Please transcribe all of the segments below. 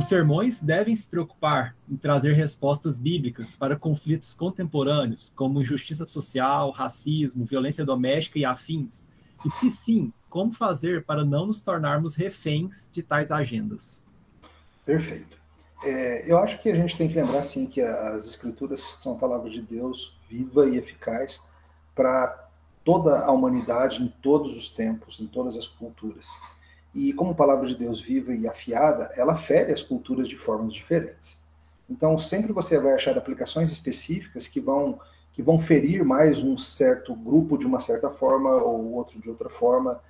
Os sermões devem se preocupar em trazer respostas bíblicas para conflitos contemporâneos, como injustiça social, racismo, violência doméstica e afins. E se sim, como fazer para não nos tornarmos reféns de tais agendas? Perfeito. É, eu acho que a gente tem que lembrar, sim, que as Escrituras são a palavra de Deus viva e eficaz para toda a humanidade, em todos os tempos, em todas as culturas. E como palavra de Deus viva e afiada, ela fere as culturas de formas diferentes. Então, sempre você vai achar aplicações específicas que vão que vão ferir mais um certo grupo de uma certa forma ou outro de outra forma.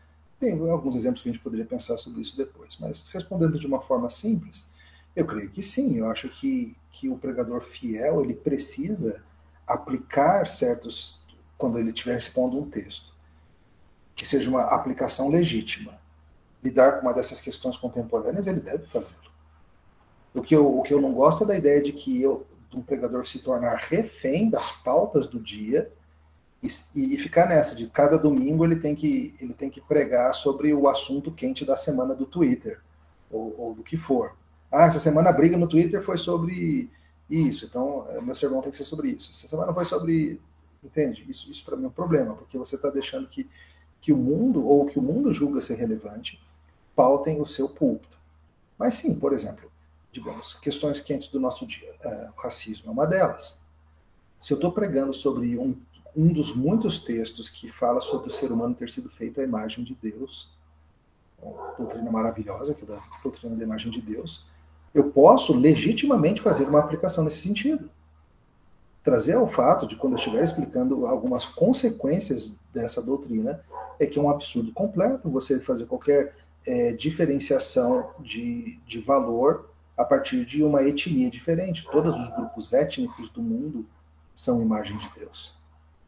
Tem alguns exemplos que a gente poderia pensar sobre isso depois, mas respondendo de uma forma simples, eu creio que sim. Eu acho que, que o pregador fiel ele precisa aplicar certos quando ele estiver expondo um texto que seja uma aplicação legítima lidar com uma dessas questões contemporâneas, ele deve fazê-lo. O que, eu, o que eu não gosto é da ideia de que eu, um pregador se tornar refém das pautas do dia e, e, ficar nessa, de cada domingo ele tem, que, ele tem que pregar sobre o assunto quente da semana do Twitter, ou, ou do que for. Ah, essa semana a briga no Twitter foi sobre isso, então é, meu sermão tem que ser sobre isso. Essa semana foi sobre. Entende? Isso, isso para mim é um problema, porque você está deixando que, que o mundo, ou que o mundo julga ser relevante, pautem o seu púlpito. Mas sim, por exemplo, digamos, questões quentes do nosso dia. É, o racismo é uma delas. Se eu estou pregando sobre um, um dos muitos textos que fala sobre o ser humano ter sido feito à imagem de Deus, uma doutrina maravilhosa, que é da doutrina da imagem de Deus, eu posso legitimamente fazer uma aplicação nesse sentido. Trazer ao fato de, quando eu estiver explicando algumas consequências dessa doutrina, é que é um absurdo completo você fazer qualquer é, diferenciação de, de valor a partir de uma etnia diferente. Todos os grupos étnicos do mundo são imagem de Deus.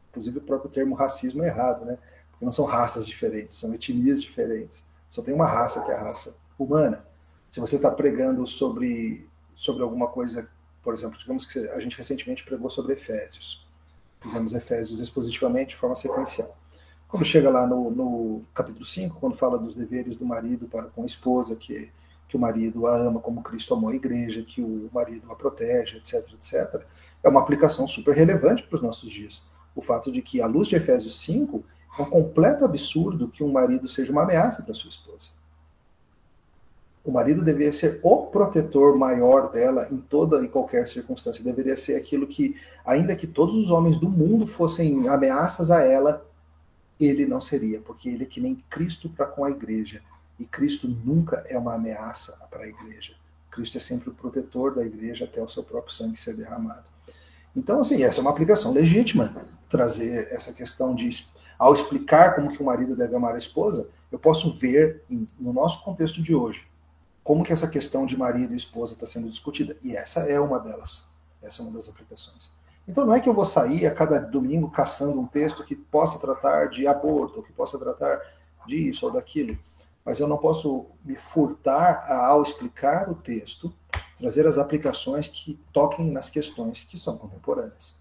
Inclusive o próprio termo racismo é errado, né? Porque não são raças diferentes, são etnias diferentes. Só tem uma raça que é a raça humana. Se você está pregando sobre, sobre alguma coisa, por exemplo, digamos que a gente recentemente pregou sobre Efésios. Fizemos Efésios expositivamente, de forma sequencial. Quando chega lá no, no capítulo 5, quando fala dos deveres do marido para com a esposa, que, que o marido a ama como Cristo amou a igreja, que o marido a protege, etc, etc, é uma aplicação super relevante para os nossos dias. O fato de que, à luz de Efésios 5, é um completo absurdo que um marido seja uma ameaça para sua esposa. O marido deveria ser o protetor maior dela em toda e qualquer circunstância. Deveria ser aquilo que, ainda que todos os homens do mundo fossem ameaças a ela, ele não seria, porque ele é que nem Cristo para com a igreja. E Cristo nunca é uma ameaça para a igreja. Cristo é sempre o protetor da igreja até o seu próprio sangue ser derramado. Então, assim, essa é uma aplicação legítima, trazer essa questão de, ao explicar como que o marido deve amar a esposa, eu posso ver, no nosso contexto de hoje, como que essa questão de marido e esposa está sendo discutida. E essa é uma delas, essa é uma das aplicações. Então não é que eu vou sair a cada domingo caçando um texto que possa tratar de aborto, que possa tratar disso ou daquilo, mas eu não posso me furtar ao explicar o texto, trazer as aplicações que toquem nas questões que são contemporâneas.